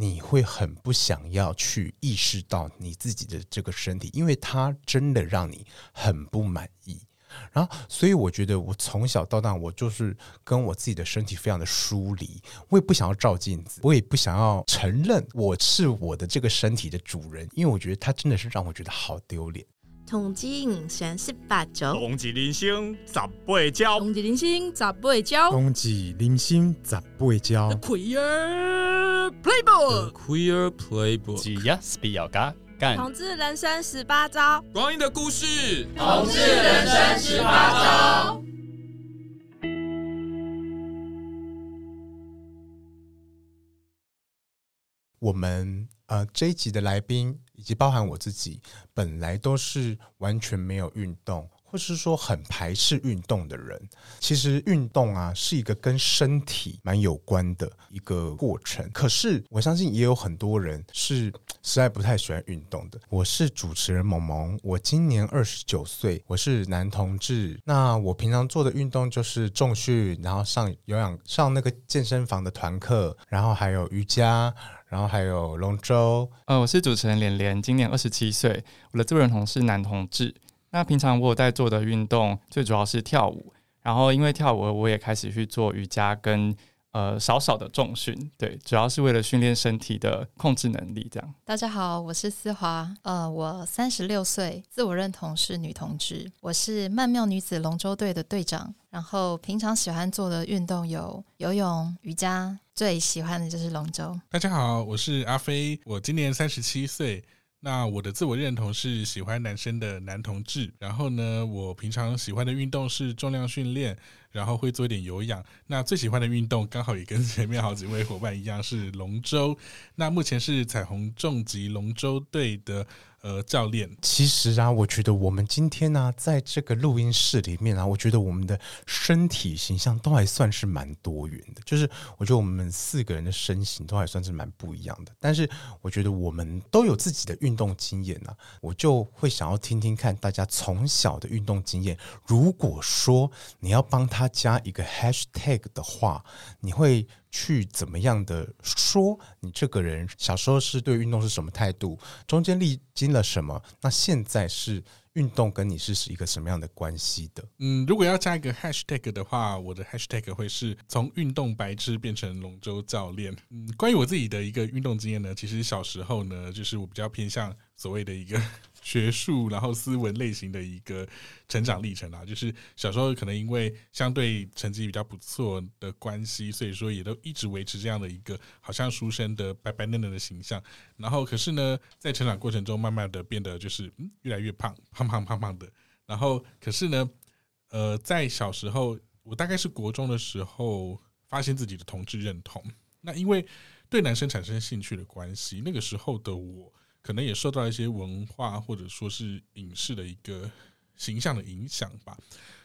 你会很不想要去意识到你自己的这个身体，因为它真的让你很不满意。然后，所以我觉得我从小到大，我就是跟我自己的身体非常的疏离。我也不想要照镜子，我也不想要承认我是我的这个身体的主人，因为我觉得它真的是让我觉得好丢脸。统计五选十八招，冬季人生十八招，冬季人生十八招，冬季人生十八招。Queer Playbook，The Queer Playbook，只要是比较嘎。同志人生十八招，光阴的故事。同志人生十八招。我们呃这一集的来宾以及包含我自己，本来都是完全没有运动。或是说很排斥运动的人，其实运动啊是一个跟身体蛮有关的一个过程。可是我相信也有很多人是实在不太喜欢运动的。我是主持人萌萌，我今年二十九岁，我是男同志。那我平常做的运动就是重训，然后上有氧，上那个健身房的团课，然后还有瑜伽，然后还有龙舟。呃，我是主持人莲莲，今年二十七岁，我的自认同是男同志。那平常我有在做的运动，最主要是跳舞。然后因为跳舞，我也开始去做瑜伽跟呃少少的重训，对，主要是为了训练身体的控制能力。这样。大家好，我是思华，呃，我三十六岁，自我认同是女同志，我是曼妙女子龙舟队的队长。然后平常喜欢做的运动有游泳、瑜伽，最喜欢的就是龙舟。大家好，我是阿飞，我今年三十七岁。那我的自我认同是喜欢男生的男同志，然后呢，我平常喜欢的运动是重量训练，然后会做一点有氧。那最喜欢的运动刚好也跟前面好几位伙伴一样是龙舟。那目前是彩虹重疾龙舟队的。呃，教练，其实啊，我觉得我们今天呢、在这个录音室里面啊，我觉得我们的身体形象都还算是蛮多元的。就是我觉得我们四个人的身形都还算是蛮不一样的。但是我觉得我们都有自己的运动经验啊，我就会想要听听看大家从小的运动经验。如果说你要帮他加一个 hashtag 的话，你会去怎么样的说你这个人小时候是对运动是什么态度？中间历经了什么？那现在是运动跟你是是一个什么样的关系的？嗯，如果要加一个 hashtag 的话，我的 hashtag 会是从运动白痴变成龙舟教练。嗯，关于我自己的一个运动经验呢，其实小时候呢，就是我比较偏向所谓的一个。学术，然后斯文类型的一个成长历程啊，就是小时候可能因为相对成绩比较不错的关系，所以说也都一直维持这样的一个好像书生的白白嫩嫩的形象。然后可是呢，在成长过程中，慢慢的变得就是越来越胖，胖胖胖胖的。然后可是呢，呃，在小时候，我大概是国中的时候，发现自己的同志认同。那因为对男生产生兴趣的关系，那个时候的我。可能也受到一些文化或者说是影视的一个形象的影响吧，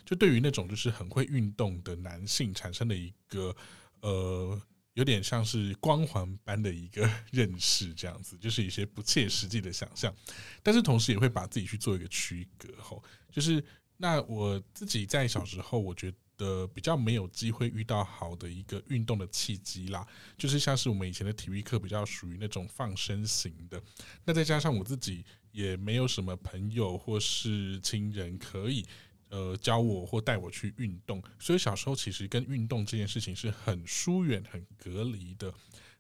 就对于那种就是很会运动的男性产生的一个呃有点像是光环般的一个认识，这样子 就是一些不切实际的想象，但是同时也会把自己去做一个区隔吼，就是那我自己在小时候，我觉得的比较没有机会遇到好的一个运动的契机啦，就是像是我们以前的体育课比较属于那种放生型的，那再加上我自己也没有什么朋友或是亲人可以呃教我或带我去运动，所以小时候其实跟运动这件事情是很疏远、很隔离的。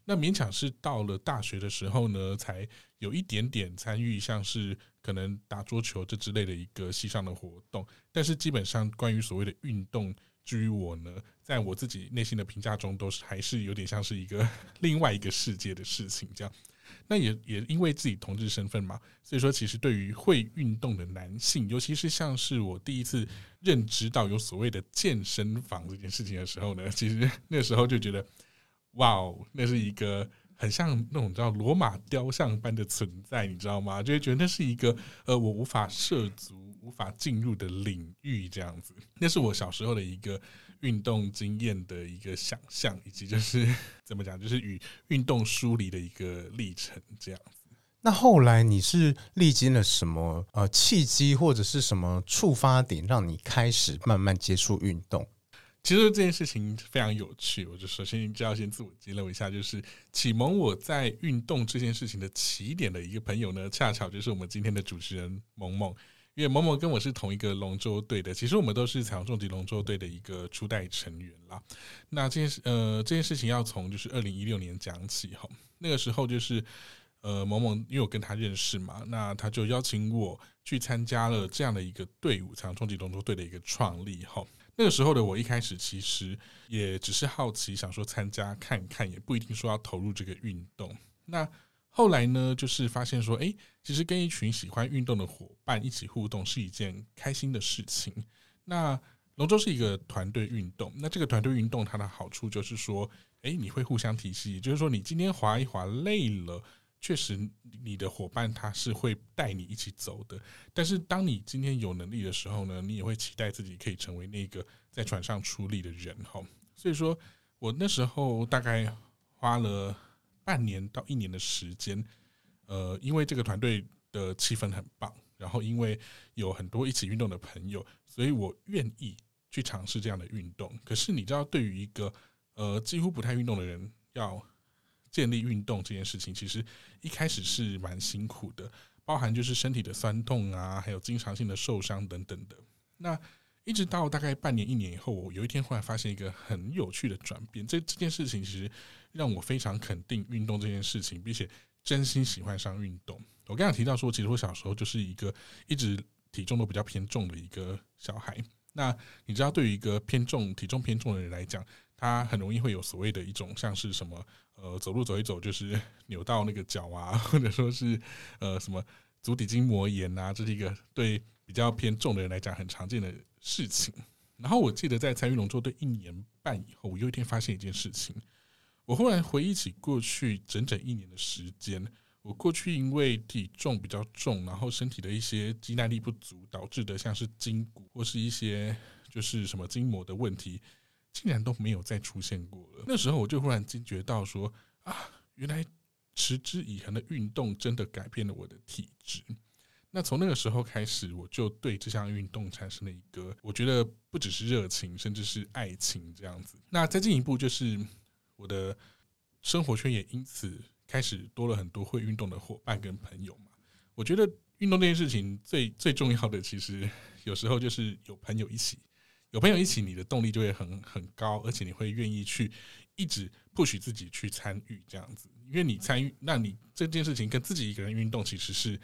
那勉强是到了大学的时候呢，才有一点点参与，像是可能打桌球这之类的一个系上的活动。但是基本上关于所谓的运动，至于我呢，在我自己内心的评价中，都是还是有点像是一个 另外一个世界的事情这样。那也也因为自己同志身份嘛，所以说其实对于会运动的男性，尤其是像是我第一次认知到有所谓的健身房这件事情的时候呢，其实 那时候就觉得。哇哦，那是一个很像那种叫罗马雕像般的存在，你知道吗？就会觉得那是一个呃，我无法涉足、无法进入的领域，这样子。那是我小时候的一个运动经验的一个想象，以及就是 怎么讲，就是与运动疏离的一个历程，这样子。那后来你是历经了什么呃契机，或者是什么触发点，让你开始慢慢接触运动？其实这件事情非常有趣，我就首先就要先自我揭露一下，就是启蒙我在运动这件事情的起点的一个朋友呢，恰巧就是我们今天的主持人萌萌。因为萌萌跟我是同一个龙舟队的，其实我们都是彩虹重击龙舟队的一个初代成员啦。那这件事，呃，这件事情要从就是二零一六年讲起哈。那个时候就是，呃，萌萌因为我跟他认识嘛，那他就邀请我去参加了这样的一个队伍——彩虹重击龙舟队的一个创立哈。那个时候的我一开始其实也只是好奇，想说参加看看，也不一定说要投入这个运动。那后来呢，就是发现说，诶，其实跟一群喜欢运动的伙伴一起互动是一件开心的事情。那龙舟是一个团队运动，那这个团队运动它的好处就是说，诶，你会互相提携，就是说你今天划一划累了，确实你的伙伴他是会带你一起走的。但是当你今天有能力的时候呢，你也会期待自己可以成为那个在船上出力的人哈。所以说我那时候大概花了。半年到一年的时间，呃，因为这个团队的气氛很棒，然后因为有很多一起运动的朋友，所以我愿意去尝试这样的运动。可是你知道，对于一个呃几乎不太运动的人，要建立运动这件事情，其实一开始是蛮辛苦的，包含就是身体的酸痛啊，还有经常性的受伤等等的。那一直到大概半年一年以后，我有一天忽然发现一个很有趣的转变。这这件事情其实让我非常肯定运动这件事情，并且真心喜欢上运动。我刚刚提到说，其实我小时候就是一个一直体重都比较偏重的一个小孩。那你知道，对于一个偏重体重偏重的人来讲，他很容易会有所谓的一种像是什么呃，走路走一走就是扭到那个脚啊，或者说是呃什么足底筋膜炎啊，这是一个对比较偏重的人来讲很常见的事情。然后我记得在参与龙舟队一年半以后，我有一天发现一件事情。我忽然回忆起过去整整一年的时间，我过去因为体重比较重，然后身体的一些肌耐力不足导致的，像是筋骨或是一些就是什么筋膜的问题，竟然都没有再出现过了。那时候我就忽然惊觉到说啊，原来持之以恒的运动真的改变了我的体质。那从那个时候开始，我就对这项运动产生了一个，我觉得不只是热情，甚至是爱情这样子。那再进一步，就是我的生活圈也因此开始多了很多会运动的伙伴跟朋友嘛。我觉得运动这件事情最最重要的，其实有时候就是有朋友一起，有朋友一起，你的动力就会很很高，而且你会愿意去一直 push 自己去参与这样子。因为你参与，那你这件事情跟自己一个人运动其实是。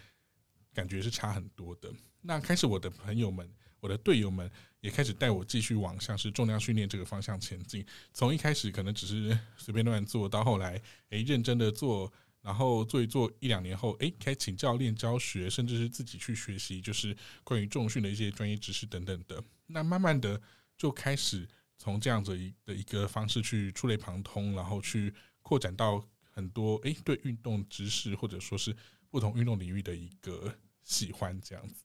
感觉是差很多的。那开始，我的朋友们、我的队友们也开始带我继续往像是重量训练这个方向前进。从一开始可能只是随便乱做到后来，诶，认真的做，然后做一做一两年后，诶，开始请教练教学，甚至是自己去学习，就是关于重训的一些专业知识等等的。那慢慢的就开始从这样子一的一个方式去触类旁通，然后去扩展到很多诶，对运动知识或者说是。不同运动领域的一个喜欢这样子，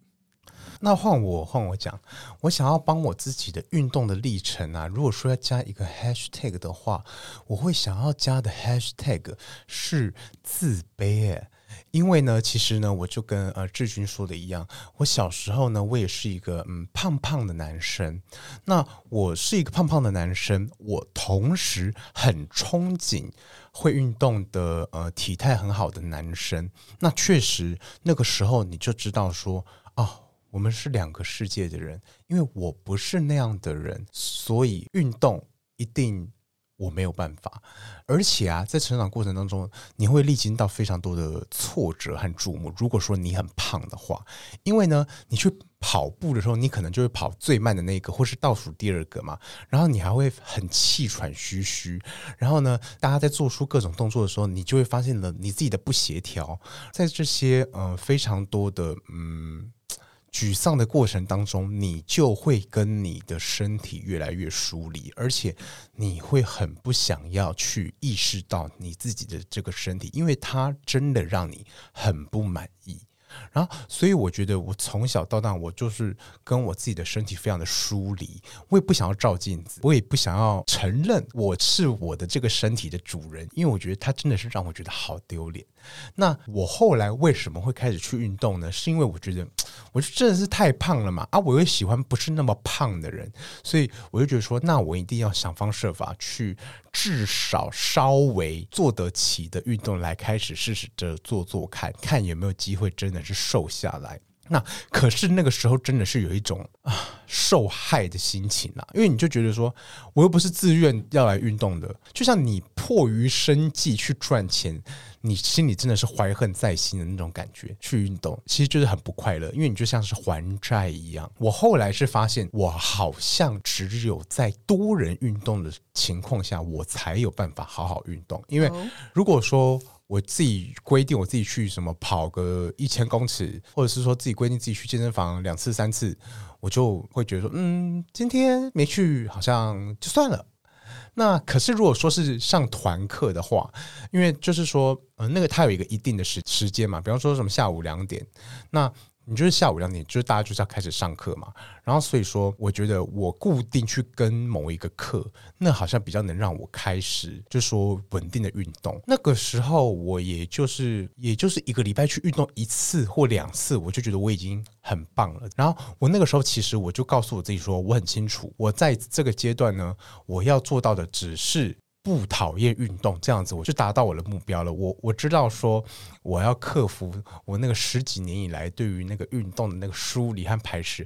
那换我换我讲，我想要帮我自己的运动的历程啊，如果说要加一个 hashtag 的话，我会想要加的 hashtag 是自卑诶。因为呢，其实呢，我就跟呃志军说的一样，我小时候呢，我也是一个嗯胖胖的男生。那我是一个胖胖的男生，我同时很憧憬会运动的呃体态很好的男生。那确实那个时候你就知道说啊，我们是两个世界的人。因为我不是那样的人，所以运动一定。我没有办法，而且啊，在成长过程当中，你会历经到非常多的挫折和注目。如果说你很胖的话，因为呢，你去跑步的时候，你可能就会跑最慢的那个，或是倒数第二个嘛。然后你还会很气喘吁吁。然后呢，大家在做出各种动作的时候，你就会发现了你自己的不协调。在这些呃非常多的嗯。沮丧的过程当中，你就会跟你的身体越来越疏离，而且你会很不想要去意识到你自己的这个身体，因为它真的让你很不满意。然后，所以我觉得我从小到大，我就是跟我自己的身体非常的疏离。我也不想要照镜子，我也不想要承认我是我的这个身体的主人，因为我觉得它真的是让我觉得好丢脸。那我后来为什么会开始去运动呢？是因为我觉得我就真的是太胖了嘛啊！我又喜欢不是那么胖的人，所以我就觉得说，那我一定要想方设法去至少稍微做得起的运动来开始试试着做做看，看有没有机会真的是瘦下来。那可是那个时候真的是有一种啊受害的心情啊，因为你就觉得说，我又不是自愿要来运动的，就像你迫于生计去赚钱，你心里真的是怀恨在心的那种感觉。去运动其实就是很不快乐，因为你就像是还债一样。我后来是发现，我好像只有在多人运动的情况下，我才有办法好好运动。因为如果说我自己规定我自己去什么跑个一千公尺，或者是说自己规定自己去健身房两次三次，我就会觉得说，嗯，今天没去好像就算了。那可是如果说是上团课的话，因为就是说，嗯，那个它有一个一定的时时间嘛，比方说什么下午两点，那。你就是下午两点，就是大家就是要开始上课嘛。然后所以说，我觉得我固定去跟某一个课，那好像比较能让我开始，就说稳定的运动。那个时候，我也就是也就是一个礼拜去运动一次或两次，我就觉得我已经很棒了。然后我那个时候其实我就告诉我自己说，我很清楚，我在这个阶段呢，我要做到的只是。不讨厌运动，这样子我就达到我的目标了。我我知道说我要克服我那个十几年以来对于那个运动的那个疏离和排斥，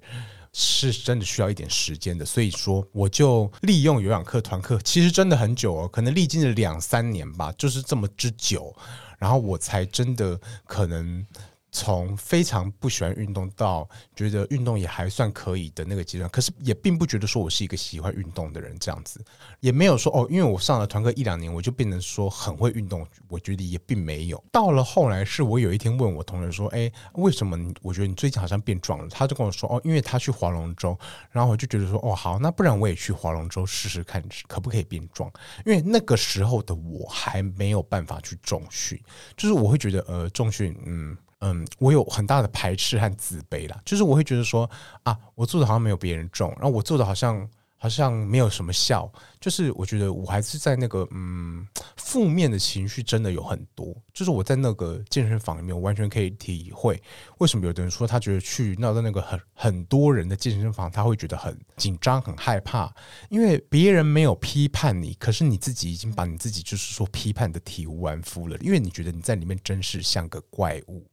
是真的需要一点时间的。所以说，我就利用有氧课团课，其实真的很久哦，可能历经了两三年吧，就是这么之久，然后我才真的可能。从非常不喜欢运动到觉得运动也还算可以的那个阶段，可是也并不觉得说我是一个喜欢运动的人，这样子也没有说哦，因为我上了团课一两年，我就变成说很会运动，我觉得也并没有。到了后来，是我有一天问我同学说：“哎，为什么我觉得你最近好像变壮了？”他就跟我说：“哦，因为他去划龙舟。”然后我就觉得说：“哦，好，那不然我也去划龙舟试试看，可不可以变壮？”因为那个时候的我还没有办法去重训，就是我会觉得呃，重训嗯。嗯，我有很大的排斥和自卑啦，就是我会觉得说啊，我做的好像没有别人重，然后我做的好像。好像没有什么效，就是我觉得我还是在那个嗯，负面的情绪真的有很多。就是我在那个健身房里面，我完全可以体会为什么有的人说他觉得去闹到那个很很多人的健身房，他会觉得很紧张、很害怕，因为别人没有批判你，可是你自己已经把你自己就是说批判的体无完肤了，因为你觉得你在里面真是像个怪物。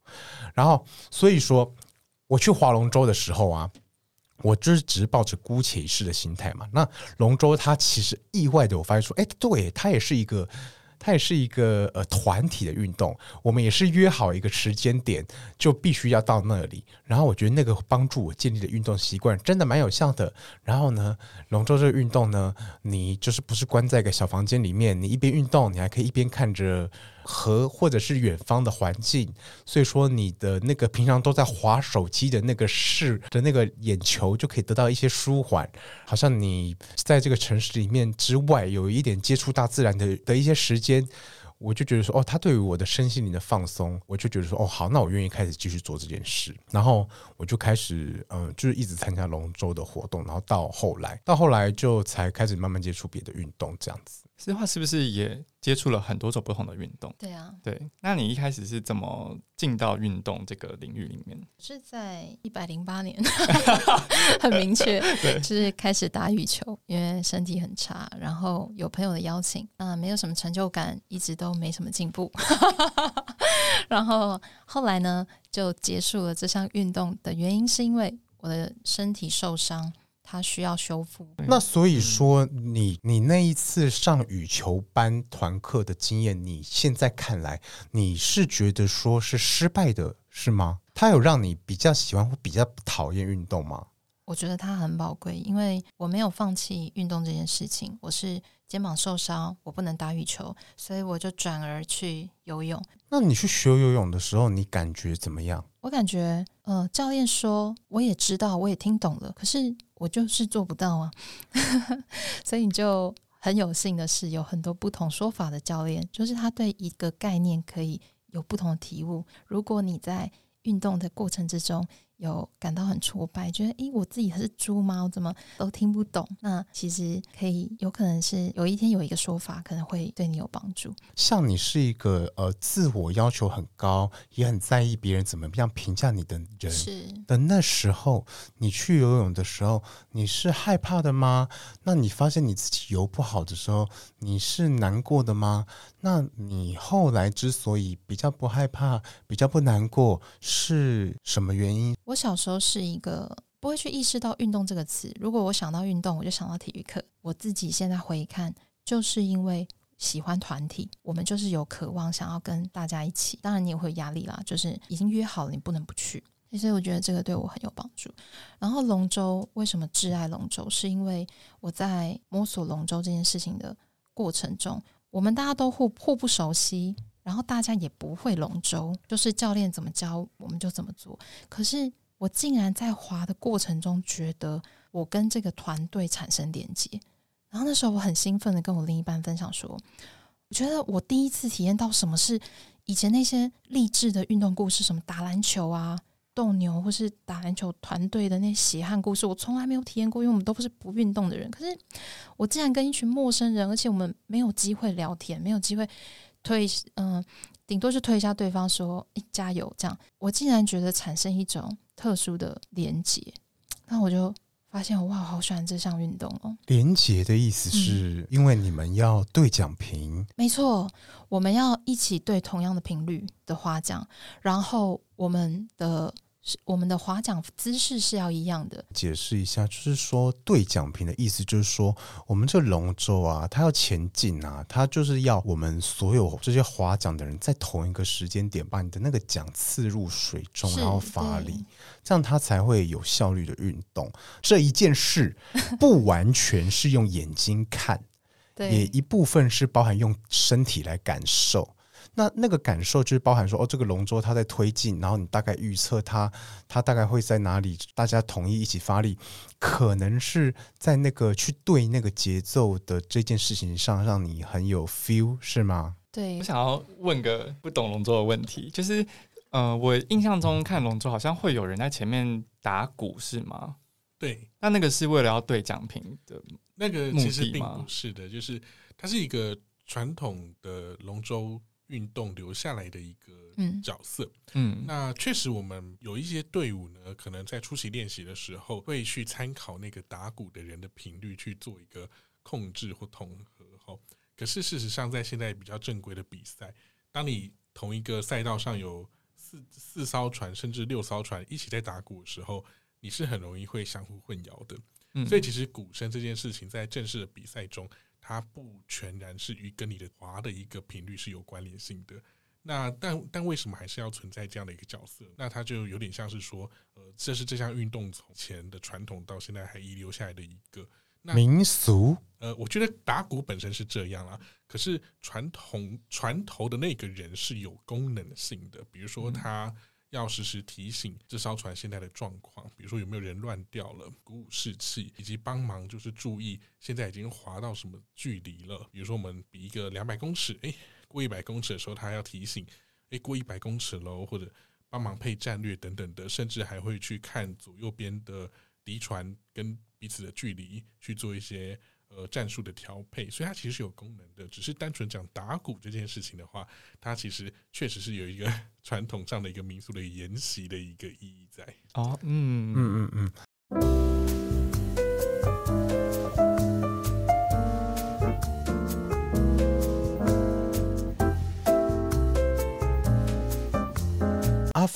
然后所以说我去划龙舟的时候啊。我就是只是抱着姑且一试的心态嘛。那龙舟它其实意外的，我发现说，哎，对，它也是一个。它也是一个呃团体的运动，我们也是约好一个时间点，就必须要到那里。然后我觉得那个帮助我建立的运动习惯真的蛮有效的。然后呢，龙舟这个运动呢，你就是不是关在一个小房间里面，你一边运动，你还可以一边看着河或者是远方的环境。所以说，你的那个平常都在滑手机的那个视的那个眼球就可以得到一些舒缓，好像你在这个城市里面之外有一点接触大自然的的一些时间。我就觉得说，哦，他对于我的身心灵的放松，我就觉得说，哦，好，那我愿意开始继续做这件事。然后我就开始，嗯，就是一直参加龙舟的活动。然后到后来，到后来就才开始慢慢接触别的运动，这样子。实话是不是也接触了很多种不同的运动？对啊，对。那你一开始是怎么进到运动这个领域里面？是在一百零八年，很明确，就是开始打羽球，因为身体很差，然后有朋友的邀请，啊，没有什么成就感，一直都没什么进步。然后后来呢，就结束了这项运动的原因，是因为我的身体受伤。他需要修复。那所以说你，你你那一次上羽球班团课的经验，你现在看来，你是觉得说是失败的，是吗？他有让你比较喜欢或比较讨厌运动吗？我觉得他很宝贵，因为我没有放弃运动这件事情。我是肩膀受伤，我不能打羽球，所以我就转而去游泳。那你去学游泳的时候，你感觉怎么样？我感觉，呃，教练说我也知道，我也听懂了，可是我就是做不到啊。所以你就很有幸的是，有很多不同说法的教练，就是他对一个概念可以有不同的体悟。如果你在运动的过程之中。有感到很挫败，觉得诶，我自己是猪吗？我怎么都听不懂？那其实可以，有可能是有一天有一个说法，可能会对你有帮助。像你是一个呃，自我要求很高，也很在意别人怎么样评价你的人，是的。那时候你去游泳的时候，你是害怕的吗？那你发现你自己游不好的时候，你是难过的吗？那你后来之所以比较不害怕，比较不难过，是什么原因？我小时候是一个不会去意识到运动这个词。如果我想到运动，我就想到体育课。我自己现在回看，就是因为喜欢团体，我们就是有渴望想要跟大家一起。当然，你也会压力啦，就是已经约好了，你不能不去。所以我觉得这个对我很有帮助。然后龙舟为什么挚爱龙舟？是因为我在摸索龙舟这件事情的过程中，我们大家都互互不熟悉。然后大家也不会龙舟，就是教练怎么教我们就怎么做。可是我竟然在滑的过程中，觉得我跟这个团队产生连接。然后那时候我很兴奋的跟我另一半分享说，我觉得我第一次体验到什么是以前那些励志的运动故事，什么打篮球啊、斗牛，或是打篮球团队的那些血汗故事，我从来没有体验过，因为我们都不是不运动的人。可是我竟然跟一群陌生人，而且我们没有机会聊天，没有机会。推嗯，顶多是推一下对方说，加油这样。我竟然觉得产生一种特殊的连结，那我就发现哇，好喜欢这项运动哦。连结的意思是因为你们要对奖评，没错，我们要一起对同样的频率的话讲，然后我们的。我们的划桨姿势是要一样的。解释一下，就是说对奖评的意思，就是说我们这龙舟啊，它要前进啊，它就是要我们所有这些划桨的人在同一个时间点把你的那个桨刺入水中，然后发力，这样它才会有效率的运动。这一件事不完全是用眼睛看，也一部分是包含用身体来感受。那那个感受就是包含说，哦，这个龙舟它在推进，然后你大概预测它，它大概会在哪里，大家统一一起发力，可能是在那个去对那个节奏的这件事情上，让你很有 feel，是吗？对。我想要问个不懂龙舟的问题，就是，呃，我印象中看龙舟好像会有人在前面打鼓，是吗？对。那那个是为了要对奖品的，那个其实并不是的，就是它是一个传统的龙舟。运动留下来的一个角色，嗯，嗯，那确实我们有一些队伍呢，可能在初期练习的时候会去参考那个打鼓的人的频率去做一个控制或统合，哈。可是事实上，在现在比较正规的比赛，当你同一个赛道上有四四艘船甚至六艘船一起在打鼓的时候，你是很容易会相互混淆的。嗯，所以其实鼓声这件事情在正式的比赛中。它不全然是与跟你的滑的一个频率是有关联性的。那但但为什么还是要存在这样的一个角色？那它就有点像是说，呃，这是这项运动从前的传统到现在还遗留下来的一个民俗。呃，我觉得打鼓本身是这样啦，可是传统传头的那个人是有功能性的，比如说他。要时时提醒这艘船现在的状况，比如说有没有人乱掉了，鼓舞士气，以及帮忙就是注意现在已经划到什么距离了。比如说我们比一个两百公尺，哎，过一百公尺的时候，他要提醒，哎，过一百公尺喽，或者帮忙配战略等等的，甚至还会去看左右边的敌船跟彼此的距离，去做一些。呃，战术的调配，所以它其实是有功能的。只是单纯讲打鼓这件事情的话，它其实确实是有一个 传统上的一个民俗的沿袭的一个意义在。哦，嗯嗯嗯嗯。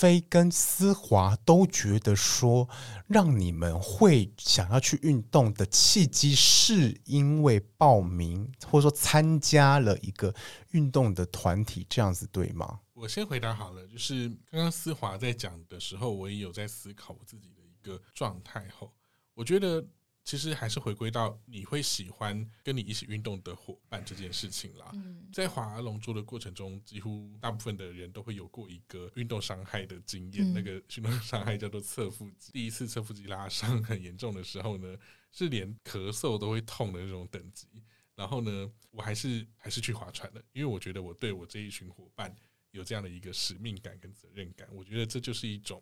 飞跟思华都觉得说，让你们会想要去运动的契机，是因为报名或者说参加了一个运动的团体，这样子对吗？我先回答好了，就是刚刚思华在讲的时候，我也有在思考我自己的一个状态后，我觉得。其实还是回归到你会喜欢跟你一起运动的伙伴这件事情啦。在划龙舟的过程中，几乎大部分的人都会有过一个运动伤害的经验。那个运动伤害叫做侧腹肌。第一次侧腹肌拉伤很严重的时候呢，是连咳嗽都会痛的那种等级。然后呢，我还是还是去划船了，因为我觉得我对我这一群伙伴有这样的一个使命感跟责任感。我觉得这就是一种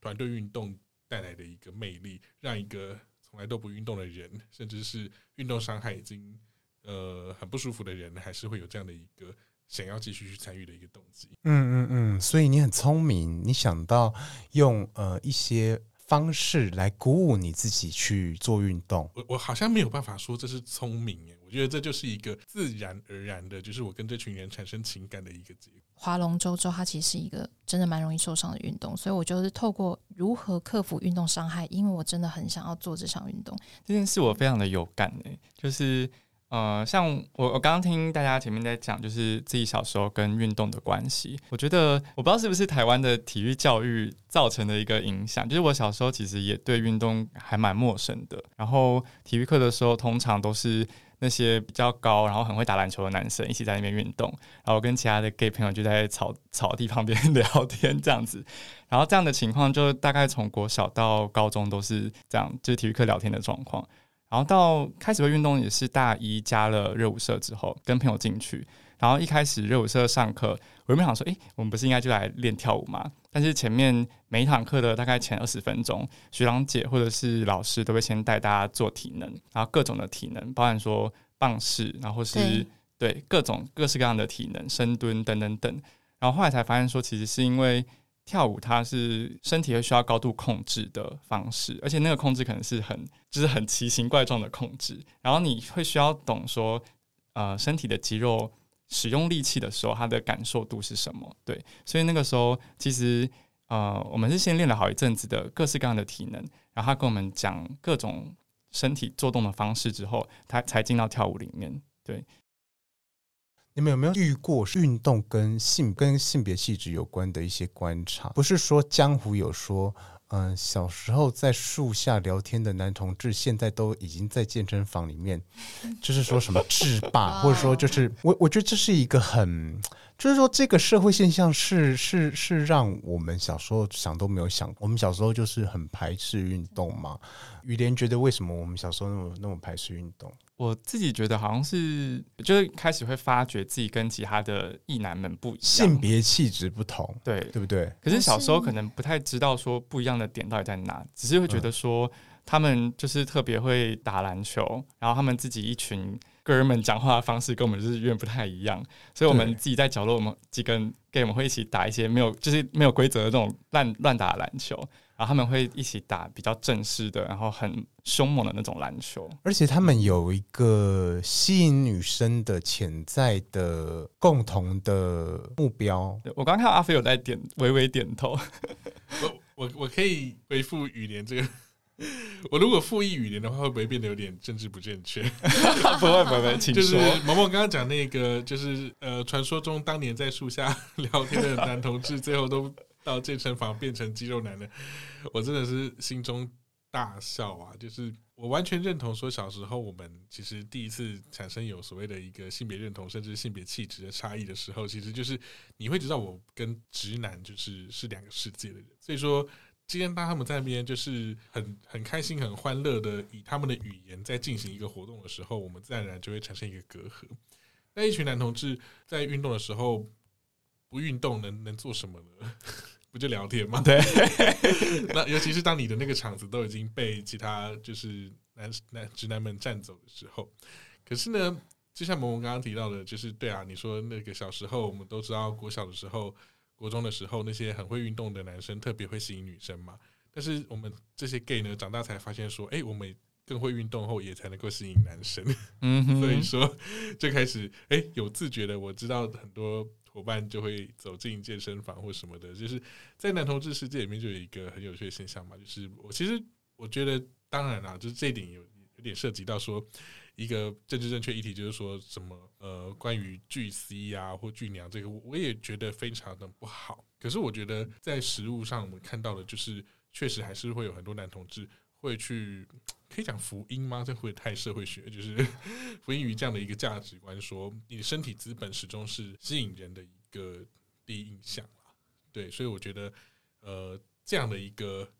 团队运动带来的一个魅力，让一个从来都不运动的人，甚至是运动伤害已经呃很不舒服的人，还是会有这样的一个想要继续去参与的一个动机。嗯嗯嗯，所以你很聪明，你想到用呃一些。方式来鼓舞你自己去做运动，我我好像没有办法说这是聪明耶，我觉得这就是一个自然而然的，就是我跟这群人产生情感的一个结果。划龙舟舟，它其实是一个真的蛮容易受伤的运动，所以我就是透过如何克服运动伤害，因为我真的很想要做这项运动。这件事我非常的有感诶，就是。呃，像我我刚刚听大家前面在讲，就是自己小时候跟运动的关系。我觉得我不知道是不是台湾的体育教育造成的一个影响，就是我小时候其实也对运动还蛮陌生的。然后体育课的时候，通常都是那些比较高，然后很会打篮球的男生一起在那边运动，然后跟其他的 gay 朋友就在草草地旁边聊天这样子。然后这样的情况就大概从国小到高中都是这样，就是体育课聊天的状况。然后到开始会运动也是大一加了热舞社之后，跟朋友进去。然后一开始热舞社上课，我原本想说，诶，我们不是应该就来练跳舞吗？但是前面每一堂课的大概前二十分钟，学长姐或者是老师都会先带大家做体能，然后各种的体能，包含说棒式，然后是对，对各种各式各样的体能，深蹲等等等。然后后来才发现说，其实是因为。跳舞它是身体会需要高度控制的方式，而且那个控制可能是很就是很奇形怪状的控制。然后你会需要懂说，呃，身体的肌肉使用力气的时候，他的感受度是什么？对，所以那个时候其实呃，我们是先练了好一阵子的各式各样的体能，然后他跟我们讲各种身体做动的方式之后，他才进到跳舞里面。对。你们有没有遇过运动跟性跟性别气质有关的一些观察？不是说江湖有说，嗯、呃，小时候在树下聊天的男同志，现在都已经在健身房里面，就是说什么制霸，或者说就是我我觉得这是一个很，就是说这个社会现象是是是让我们小时候想都没有想，我们小时候就是很排斥运动嘛。雨莲觉得为什么我们小时候那么那么排斥运动？我自己觉得好像是，就是开始会发觉自己跟其他的异男们不一样，性别气质不同，对对不对？可是小时候可能不太知道说不一样的点到底在哪，只是会觉得说他们就是特别会打篮球，然后他们自己一群哥们讲话的方式跟我们就是有点不太一样，所以我们自己在角落，我们几个人 gay 我们会一起打一些没有就是没有规则的这种乱乱打篮球。然后他们会一起打比较正式的，然后很凶猛的那种篮球，而且他们有一个吸引女生的潜在的共同的目标。我刚看到阿飞有在点，微微点头。我我我可以回复雨莲这个，我如果复议语言的话，会不会变得有点政治不正确？不会不会，请说。就是萌萌刚刚讲那个，就是呃，传说中当年在树下聊天的男同志，最后都。到健身房变成肌肉男的，我真的是心中大笑啊！就是我完全认同说，小时候我们其实第一次产生有所谓的一个性别认同，甚至性别气质的差异的时候，其实就是你会知道我跟直男就是是两个世界的人。所以说，今天当他们在那边就是很很开心、很欢乐的以他们的语言在进行一个活动的时候，我们自然而然就会产生一个隔阂。那一群男同志在运动的时候不运动能能做什么呢？不就聊天吗？对，那尤其是当你的那个场子都已经被其他就是男男直男们占走的时候，可是呢，就像萌萌刚刚提到的，就是对啊，你说那个小时候我们都知道，国小的时候、国中的时候，那些很会运动的男生特别会吸引女生嘛。但是我们这些 gay 呢，长大才发现说，哎，我们更会运动后，也才能够吸引男生。所以说就开始哎，有自觉的，我知道很多。伙伴就会走进健身房或什么的，就是在男同志世界里面就有一个很有趣的现象嘛，就是我其实我觉得，当然啦，就是这一点有有点涉及到说一个政治正确议题，就是说什么呃，关于巨 C 啊或巨娘这个，我也觉得非常的不好。可是我觉得在实务上，我们看到的就是确实还是会有很多男同志会去。可以讲福音吗？这会太社会学，就是 福音于这样的一个价值观，说你的身体资本始终是吸引人的一个第一印象啦。对，所以我觉得，呃，这样的一个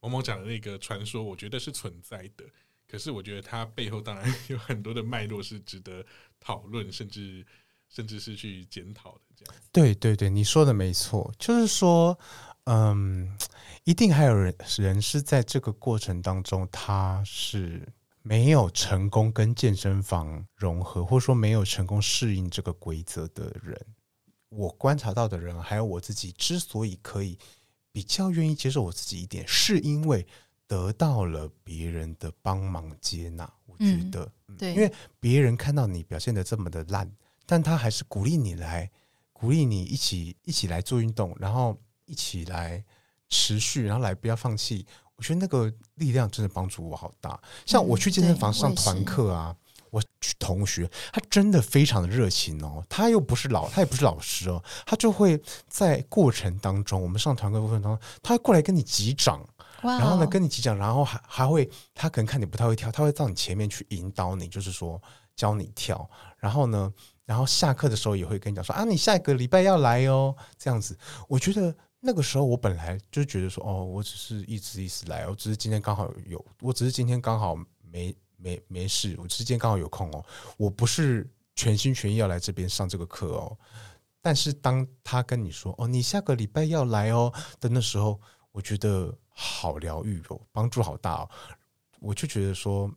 某某讲的那个传说，我觉得是存在的。可是，我觉得它背后当然 有很多的脉络是值得讨论，甚至甚至是去检讨的这样。对对对，你说的没错，就是说，嗯，一定还有人人是在这个过程当中，他是没有成功跟健身房融合，或者说没有成功适应这个规则的人。我观察到的人，还有我自己，之所以可以比较愿意接受我自己一点，是因为得到了别人的帮忙接纳。我觉得，嗯，对，因为别人看到你表现的这么的烂，但他还是鼓励你来，鼓励你一起一起来做运动，然后一起来持续，然后来不要放弃。我觉得那个力量真的帮助我好大。像我去健身房上团课啊。我同学他真的非常的热情哦，他又不是老，他也不是老师哦，他就会在过程当中，我们上团课过程当中，他会过来跟你击掌，然后呢跟你起讲，然后还还会，他可能看你不太会跳，他会到你前面去引导你，就是说教你跳，然后呢，然后下课的时候也会跟你讲说啊，你下一个礼拜要来哦，这样子。我觉得那个时候我本来就觉得说，哦，我只是一直一直来，我只是今天刚好有，我只是今天刚好没。没没事，我之前刚好有空哦。我不是全心全意要来这边上这个课哦。但是当他跟你说“哦，你下个礼拜要来哦”的那时候，我觉得好疗愈哦，帮助好大哦。我就觉得说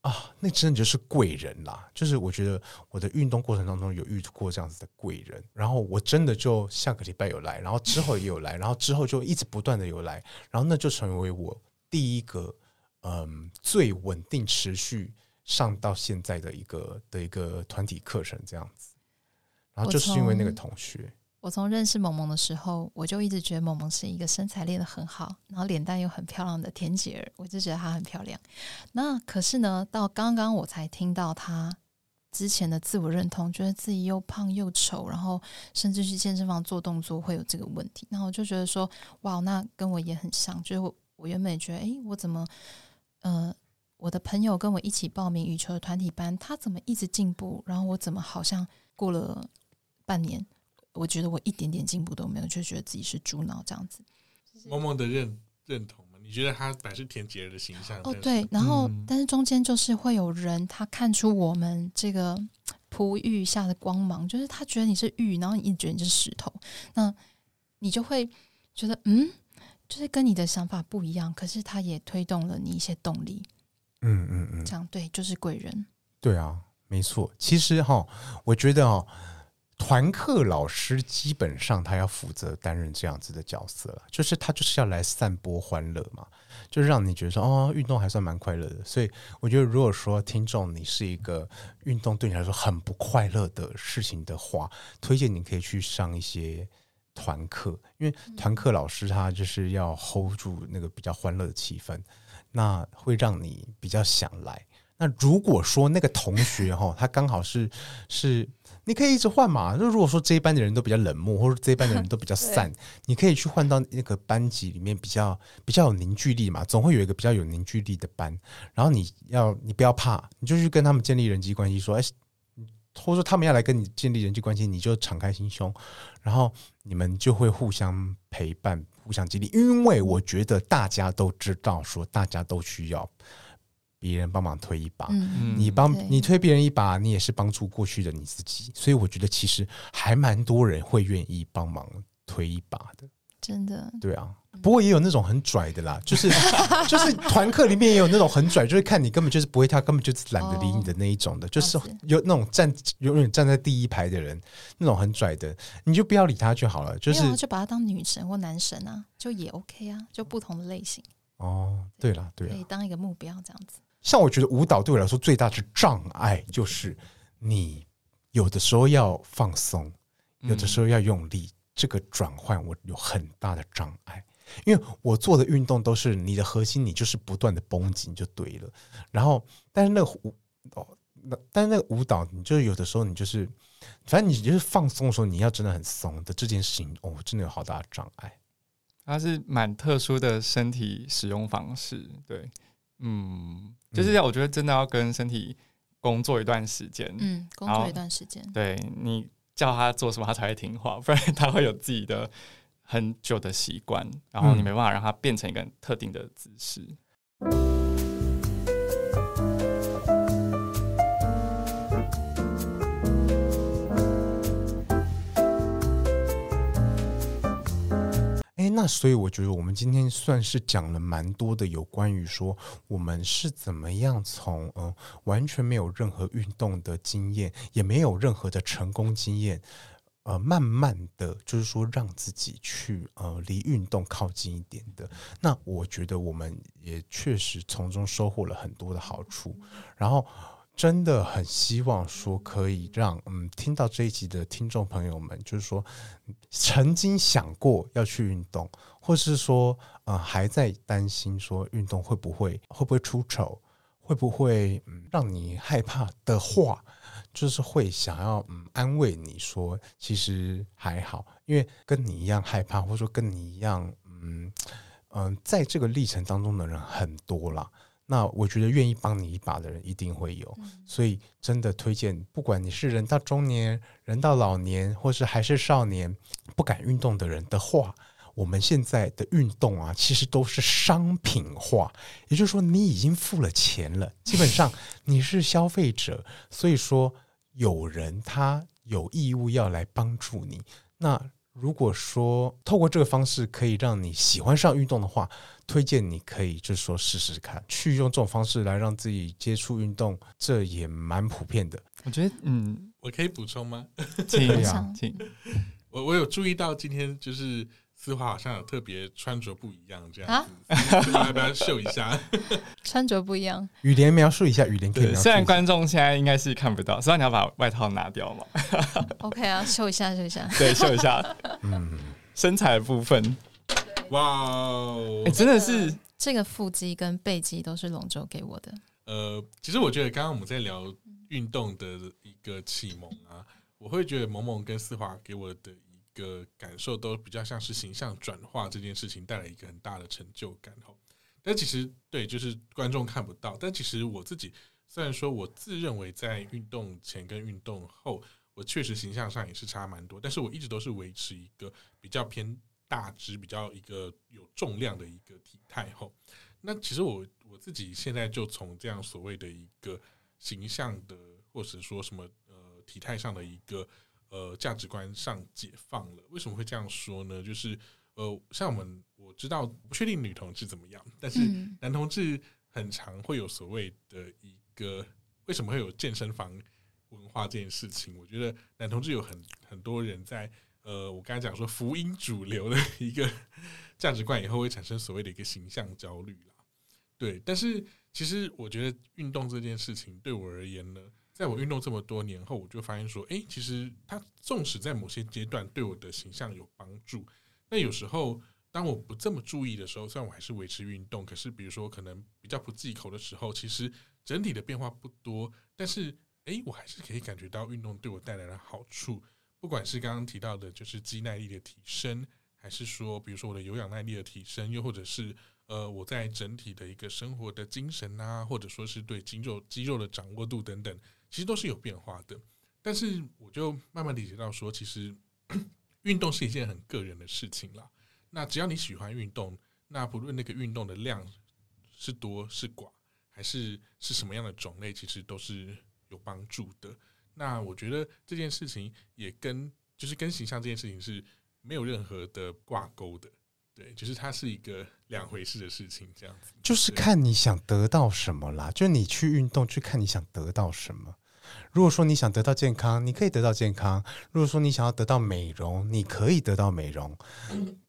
啊，那真的就是贵人啦。就是我觉得我的运动过程当中有遇过这样子的贵人，然后我真的就下个礼拜有来，然后之后也有来，然后之后就一直不断的有来，然后那就成为我第一个。嗯，最稳定持续上到现在的一个的一个团体课程这样子，然后就是因为那个同学，我从认识萌萌的时候，我就一直觉得萌萌是一个身材练得很好，然后脸蛋又很漂亮的甜姐儿，我就觉得她很漂亮。那可是呢，到刚刚我才听到她之前的自我认同，觉得自己又胖又丑，然后甚至去健身房做动作会有这个问题，那我就觉得说，哇，那跟我也很像，就是我我原本也觉得，诶，我怎么？呃，我的朋友跟我一起报名羽球的团体班，他怎么一直进步？然后我怎么好像过了半年，我觉得我一点点进步都没有，就觉得自己是猪脑这样子。萌萌的认认同吗？你觉得他本来是田杰儿的形象？哦，对，然后、嗯、但是中间就是会有人他看出我们这个璞玉下的光芒，就是他觉得你是玉，然后你一直觉得你是石头，那你就会觉得嗯。就是跟你的想法不一样，可是他也推动了你一些动力。嗯嗯嗯，这样对，就是贵人。对啊，没错。其实哈，我觉得哦，团课老师基本上他要负责担任这样子的角色，就是他就是要来散播欢乐嘛，就是让你觉得说哦，运动还算蛮快乐的。所以我觉得，如果说听众你是一个运动对你来说很不快乐的事情的话，推荐你可以去上一些。团课，因为团课老师他就是要 hold 住那个比较欢乐的气氛，那会让你比较想来。那如果说那个同学哈，他刚好是是，你可以一直换嘛。就如果说这一班的人都比较冷漠，或者这一班的人都比较散，你可以去换到那个班级里面比较比较有凝聚力嘛，总会有一个比较有凝聚力的班。然后你要你不要怕，你就去跟他们建立人际关系，说哎。或者说他们要来跟你建立人际关系，你就敞开心胸，然后你们就会互相陪伴、互相激励。因为我觉得大家都知道，说大家都需要别人帮忙推一把。嗯，你帮你推别人一把，你也是帮助过去的你自己。所以我觉得其实还蛮多人会愿意帮忙推一把的。真的，对啊。不过也有那种很拽的啦，就是就是团课里面也有那种很拽，就是看你根本就是不会跳，根本就是懒得理你的那一种的，就是有那种站永远站在第一排的人，那种很拽的，你就不要理他就好了。就是就把他当女神或男神啊，就也 OK 啊，就不同的类型。哦，对了对了，可以当一个目标这样子。像我觉得舞蹈对我来说最大的障碍就是你有的时候要放松，有的时候要用力，这个转换我有很大的障碍。因为我做的运动都是你的核心，你就是不断的绷紧就对了。然后，但是那个舞哦，那但是那个舞蹈，你就有的时候你就是，反正你就是放松的时候，你要真的很松的这件事情哦，真的有好大的障碍。它是蛮特殊的身体使用方式，对，嗯，就是要我觉得真的要跟身体工作一段时间，嗯，工作一段时间，对你叫他做什么，他才会听话，不然他会有自己的。很久的习惯，然后你没办法让他变成一个特定的姿势。那所以我觉得我们今天算是讲了蛮多的，有关于说我们是怎么样从嗯、呃、完全没有任何运动的经验，也没有任何的成功经验，呃，慢慢的就是说让自己去呃离运动靠近一点的。那我觉得我们也确实从中收获了很多的好处，然后。真的很希望说可以让嗯听到这一集的听众朋友们，就是说曾经想过要去运动，或是说呃还在担心说运动会不会会不会出丑，会不会嗯让你害怕的话，就是会想要嗯安慰你说其实还好，因为跟你一样害怕，或者说跟你一样嗯嗯、在这个历程当中的人很多啦。那我觉得愿意帮你一把的人一定会有，所以真的推荐，不管你是人到中年、人到老年，或是还是少年，不敢运动的人的话，我们现在的运动啊，其实都是商品化，也就是说，你已经付了钱了，基本上 你是消费者，所以说有人他有义务要来帮助你。那如果说透过这个方式可以让你喜欢上运动的话，推荐你可以就是说试试看，去用这种方式来让自己接触运动，这也蛮普遍的。我觉得，嗯，我可以补充吗？请啊，请。我我有注意到今天就是。丝滑好像有特别穿着不一样这样子，啊、要不要秀一下？穿着不一样，雨莲描述一下，雨莲可以。虽然观众现在应该是看不到，所以你要把外套拿掉嘛。OK 啊，秀一下，秀一下，对，秀一下。嗯，身材的部分，哇哦，欸，真的是这个腹肌跟背肌都是龙舟给我的。呃，其实我觉得刚刚我们在聊运动的一个启蒙啊，我会觉得萌萌跟丝滑给我的。个感受都比较像是形象转化这件事情带来一个很大的成就感吼，但其实对，就是观众看不到。但其实我自己虽然说我自认为在运动前跟运动后，我确实形象上也是差蛮多，但是我一直都是维持一个比较偏大只、比较一个有重量的一个体态吼。那其实我我自己现在就从这样所谓的一个形象的，或者说什么呃体态上的一个。呃，价值观上解放了，为什么会这样说呢？就是呃，像我们我知道，不确定女同志怎么样，但是男同志很常会有所谓的一个为什么会有健身房文化这件事情？我觉得男同志有很很多人在呃，我刚才讲说福音主流的一个价值观以后会产生所谓的一个形象焦虑啦。对，但是其实我觉得运动这件事情对我而言呢。在我运动这么多年后，我就发现说，哎，其实它纵使在某些阶段对我的形象有帮助，那有时候当我不这么注意的时候，虽然我还是维持运动，可是比如说可能比较不忌口的时候，其实整体的变化不多，但是哎，我还是可以感觉到运动对我带来的好处，不管是刚刚提到的，就是肌耐力的提升，还是说比如说我的有氧耐力的提升，又或者是。呃，我在整体的一个生活的精神啊，或者说是对肌肉肌肉的掌握度等等，其实都是有变化的。但是我就慢慢理解到说，其实 运动是一件很个人的事情啦。那只要你喜欢运动，那不论那个运动的量是多是寡，还是是什么样的种类，其实都是有帮助的。那我觉得这件事情也跟就是跟形象这件事情是没有任何的挂钩的。对，就是它是一个两回事的事情，这样子。就是看你想得到什么啦，就你去运动，去看你想得到什么。如果说你想得到健康，你可以得到健康；如果说你想要得到美容，你可以得到美容。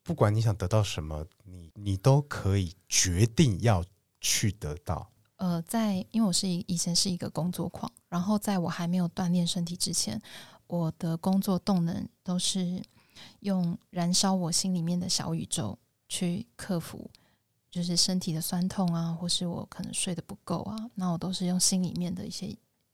不管你想得到什么，你你都可以决定要去得到。呃，在因为我是以前是一个工作狂，然后在我还没有锻炼身体之前，我的工作动能都是。用燃烧我心里面的小宇宙去克服，就是身体的酸痛啊，或是我可能睡得不够啊，那我都是用心里面的一些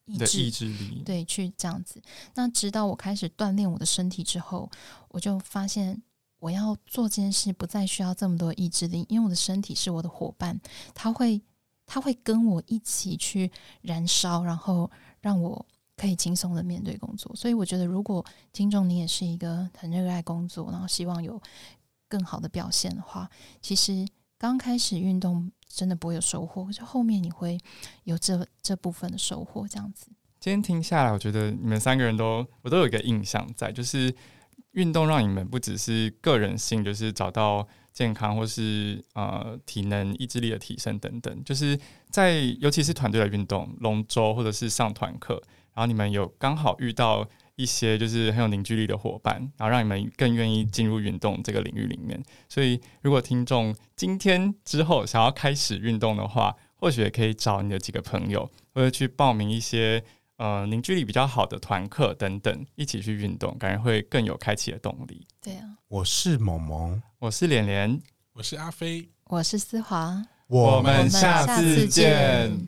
意志力，对，去这样子。那直到我开始锻炼我的身体之后，我就发现我要做这件事不再需要这么多意志力，因为我的身体是我的伙伴，他会他会跟我一起去燃烧，然后让我。可以轻松的面对工作，所以我觉得，如果听众你也是一个很热爱工作，然后希望有更好的表现的话，其实刚开始运动真的不会有收获，就后面你会有这这部分的收获。这样子，今天听下来，我觉得你们三个人都我都有一个印象在，就是运动让你们不只是个人性，就是找到健康，或是呃体能、意志力的提升等等。就是在尤其是团队的运动，龙舟或者是上团课，然后你们有刚好遇到一些就是很有凝聚力的伙伴，然后让你们更愿意进入运动这个领域里面。所以，如果听众今天之后想要开始运动的话，或许也可以找你的几个朋友，或者去报名一些呃凝聚力比较好的团课等等，一起去运动，感觉会更有开启的动力。对啊，我是萌萌，我是连连，我是阿飞，我是思华，我们下次见。